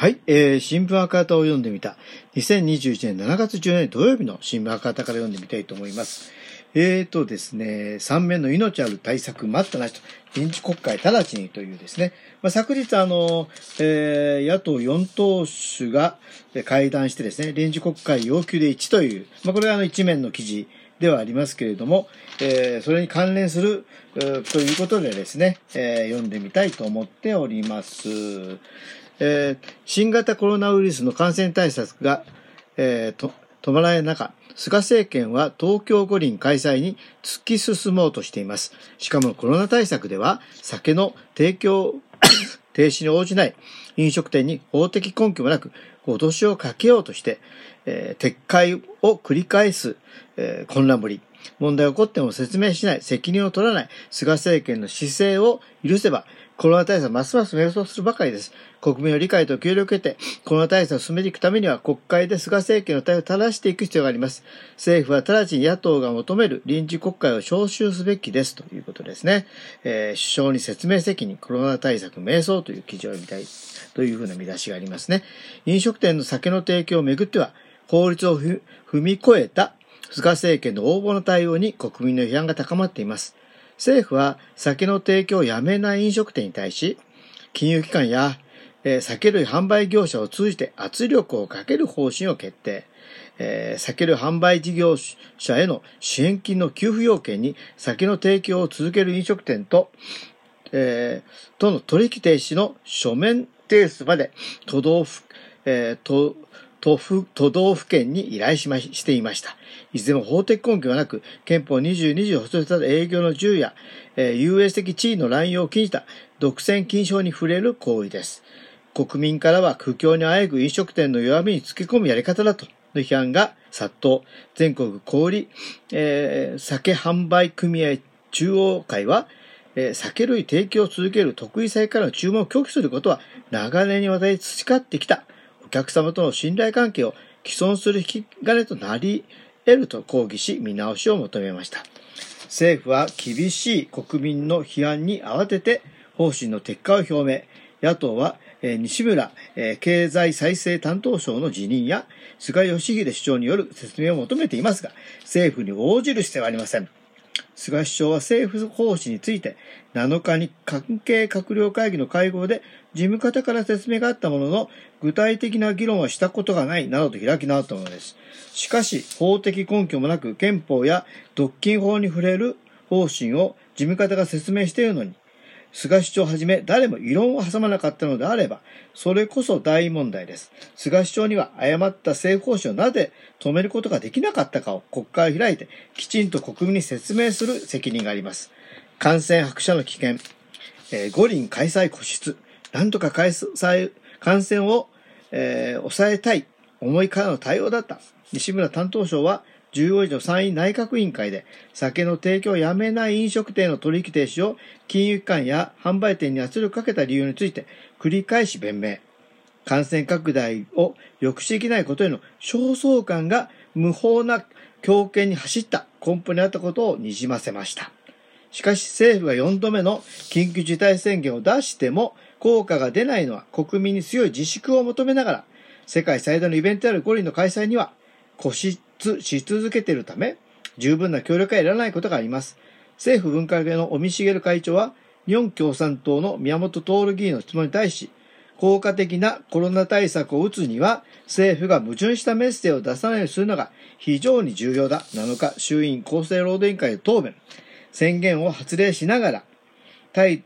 はい、えー、新聞赤旗を読んでみた。2021年7月14日土曜日の新聞赤旗から読んでみたいと思います。えーとですね、三面の命ある対策待ったなしと、臨時国会直ちにというですね、まあ、昨日あの、えー、野党4党首が会談してですね、臨時国会要求で1という、まあ、これはあの一面の記事ではありますけれども、えーそれに関連する、ということでですね、えー読んでみたいと思っております。えー新型コロナウイルスの感染対策が、えー止まらない中、菅政権は東京五輪開催に突き進もうとしています。しかもコロナ対策では酒の提供 停止に応じない飲食店に法的根拠もなく脅しをかけようとして、えー撤回を繰り返す、えー混乱ぶり。問題が起こっても説明しない、責任を取らない菅政権の姿勢を許せば、コロナ対策ますます迷走するばかりです。国民の理解と協力を得て、コロナ対策を進めていくためには、国会で菅政権の対応を正していく必要があります。政府は直ちに野党が求める臨時国会を召集すべきですということですね。えー首相に説明責任、コロナ対策迷走という記事を見たいというふうな見出しがありますね。飲食店の酒の提供をめぐっては、法律を踏み越えた菅政権の横暴の対応に国民の批判が高まっています。政府は酒の提供をやめない飲食店に対し、金融機関や、酒類販売業者を通じて圧力をかける方針を決定。え酒類販売事業者への支援金の給付要件に酒の提供を続ける飲食店と、えーとの取引停止の書面提出まで都道府、えー都都府都道府県に依頼しまししていました。いずれも法的根拠がなく、憲法22条を保した営業の自由や、えー優越的地位の乱用を禁じた独占禁止法に触れる行為です。国民からは苦境にあえぐ飲食店の弱みにつけ込むやり方だとの批判が殺到。全国小売、えー酒販売組合中央会は、えー酒類提供を続ける得意性からの注文を拒否することは長年にわたり培ってきた客様との信頼関係を既存する引き金となり得ると抗議し見直しを求めました。政府は厳しい国民の批判に慌てて方針の撤回を表明。野党は、えー西村、えー経済再生担当省の辞任や菅義偉首相による説明を求めていますが、政府に応じる姿勢はありません。菅首相は政府方針について7日に関係閣僚会議の会合で事務方から説明があったものの具体的な議論はしたことがないなどと開き直ったものです。しかし法的根拠もなく憲法や独禁法に触れる方針を事務方が説明しているのに菅首相をはじめ誰も異論を挟まなかったのであれば、それこそ大問題です。菅首相には誤った政府方針をなぜ止めることができなかったかを国会を開いて、きちんと国民に説明する責任があります。感染白者の危険、えー五輪開催固執、なんとか開催、感染を、えー抑えたい思いからの対応だった。西村担当省は、15日の参院内閣委員会で、酒の提供をやめない飲食店の取引停止を金融機関や販売店に圧力かけた理由について繰り返し弁明。感染拡大を抑止できないことへの焦燥感が無法な強権に走った根本にあったことをにじませました。しかし政府が4度目の緊急事態宣言を出しても効果が出ないのは国民に強い自粛を求めながら世界最大のイベントである五輪の開催には固執し続けているため十分な協力が得られないことがあります。政府分科会の尾身茂会長は日本共産党の宮本徹議員の質問に対し効果的なコロナ対策を打つには政府が矛盾したメッセージを出さないようにするのが非常に重要だ。7日、衆院厚生労働委員会で答弁。宣言を発令しながら、対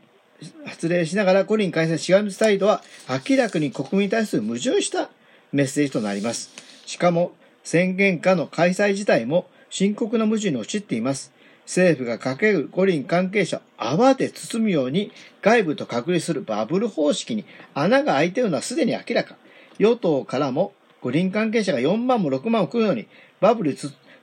発令しながら五輪開催しがみつ態度は明らかに国民に対する矛盾したメッセージとなります。しかも宣言下の開催自体も深刻な矛盾に陥っています。政府がかける五輪関係者を泡で包むように外部と隔離するバブル方式に穴が開いているのはすでに明らか。与党からも五輪関係者が4万も6万も来るのにバブル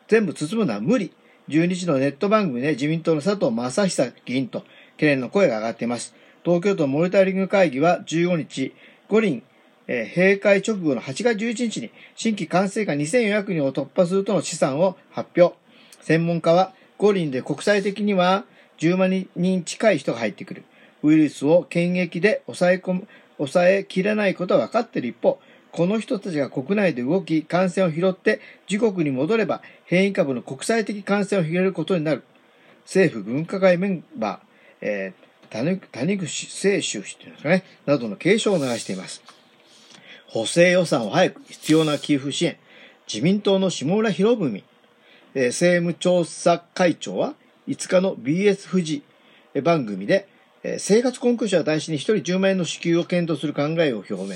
全部包むのは無理。12日のネット番組で自民党の佐藤正久議員と懸念の声が上がっています。東京都モニタリング会議は15日、五輪、えー閉会直後の8月11日に新規感染者2400人を突破するとの試算を発表。専門家は五輪で国際的には10万人近い人が入ってくる。ウイルスを検疫で抑え込む、抑えきれないことは分かっている一方、この人たちが国内で動き、感染を拾って自国に戻れば、変異株の国際的感染を広げることになる。政府分科会メンバー、えー、谷口清州氏というんですかね、などの警鐘を流しています。補正予算を早く必要な給付支援。自民党の下村博文、えー、政務調査会長は5日の BS 富士番組で、えー、生活困窮者を対象に1人10万円の支給を検討する考えを表明。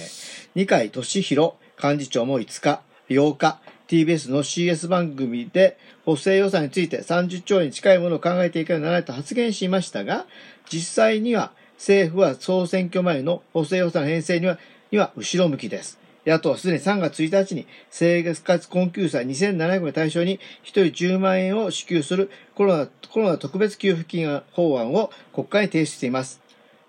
二階俊博幹事長も5日、8日、TBS の CS 番組で補正予算について30兆円近いものを考えていかなきゃならないと発言しましたが、実際には政府は総選挙前の補正予算編成にはには後ろ向きです。野党はすでに3月1日に生活困窮者2700名対象に1人10万円を支給するコロナコロナ特別給付金法案を国会に提出しています。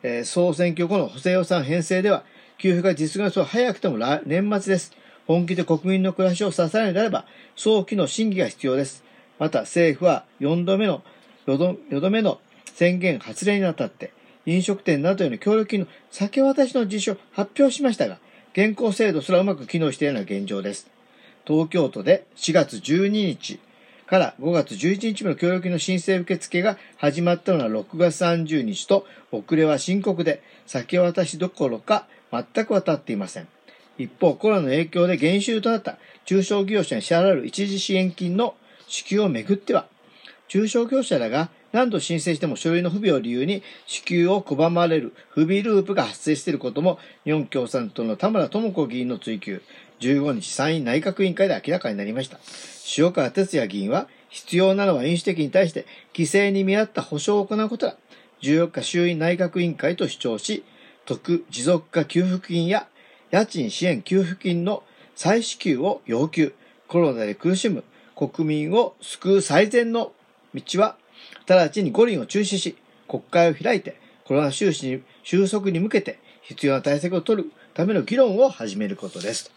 えー、総選挙後の補正予算編成では、給付が実現する早くても年末です。本気で国民の暮らしを支えるのであれば、早期の審議が必要です。また政府は4度目の、4度目の宣言発令にあたって、飲食店などへの協力金の先渡しの実施を発表しましたが、現行制度すらうまく機能しているのが現状です。東京都で4月12日から5月11日の協力金の申請受付が始まったのは6月30日と遅れは深刻で先渡しどころか全く渡っていません。一方、コロナの影響で減収となった中小業者に支払われる一時支援金の支給をめぐっては、中小業者らが何度申請しても書類の不備を理由に支給を拒まれる不備ループが発生していることも、日本共産党の田村智子議員の追及、15日参院内閣委員会で明らかになりました。塩川哲也議員は、必要なのは飲酒的に対して規制に見合った保障を行うことだ。14日衆院内閣委員会と主張し、特持続化給付金や家賃支援給付金の再支給を要求。コロナで苦しむ国民を救う最善の道は、直ちに五輪を中止し、国会を開いて、コロナ収支に収束に向けて必要な対策を取るための議論を始めることです。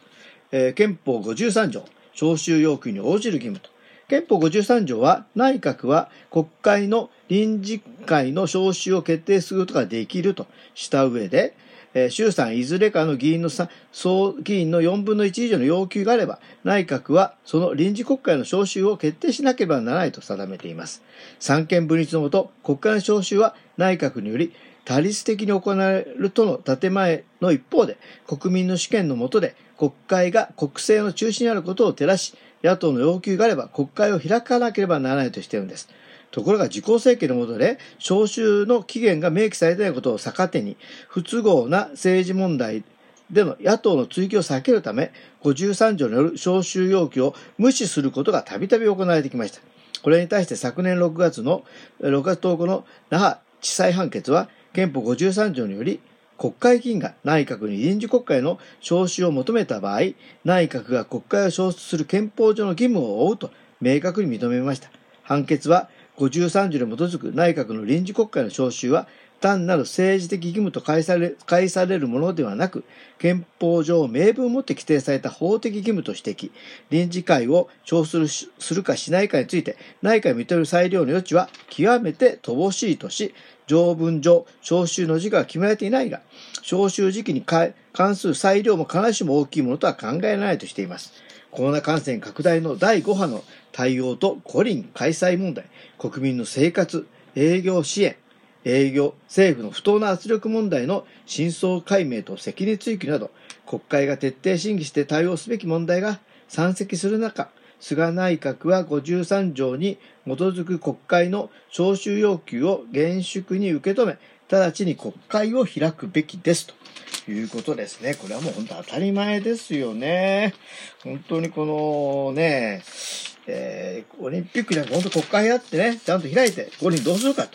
えー、憲法53条、召集要求に応じる義務と。憲法53条は、内閣は国会の臨時会の召集を決定することができるとした上で、えー、衆参いずれかの議員の総議員の4分の1以上の要求があれば、内閣はその臨時国会の召集を決定しなければならないと定めています。三権分立のもと、国会の召集は内閣により多律的に行われるとの建前の一方で、国民の主権のもとで国会が国政の中心にあることを照らし、野党の要求があれば国会を開かなければならないとしているんです。ところが自公政権の下で、召集の期限が明記されてないことを逆手に、不都合な政治問題での野党の追及を避けるため、53条による召集要求を無視することがたびたび行われてきました。これに対して昨年6月の、6月10日の那覇地裁判決は、憲法53条により、国会議員が内閣に臨時国会の召集を求めた場合、内閣が国会を召集する憲法上の義務を負うと明確に認めました。判決は53条に基づく内閣の臨時国会の召集は、単なる政治的義務と解され解されるものではなく、憲法上明文をもって規定された法的義務と指摘、臨時会を召するするかしないかについて、内閣が認める裁量の余地は極めて乏しいとし、条文上、召集の時期は決められていないが、召集時期に関する裁量も必ずしも大きいものとは考えられないとしています。コロナ感染拡大の第5波の対応と五輪開催問題、国民の生活、営業支援、営業、政府の不当な圧力問題の真相解明と責任追及など、国会が徹底審議して対応すべき問題が山積する中、菅内閣は53条に基づく国会の召集要求を厳粛に受け止め、直ちに国会を開くべきですということですね。これはもう本当当たり前ですよね。本当にこのね、えー、オリンピックじゃなくて本当国会やってね、ちゃんと開いて、これにどうするか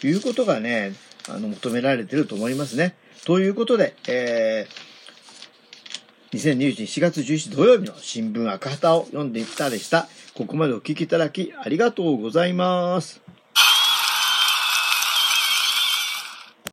ということがね、あの、求められてると思いますね。ということで、えー、2021年4月11日土曜日の新聞赤旗を読んでいったでした。ここまでお聞きいただきありがとうございます。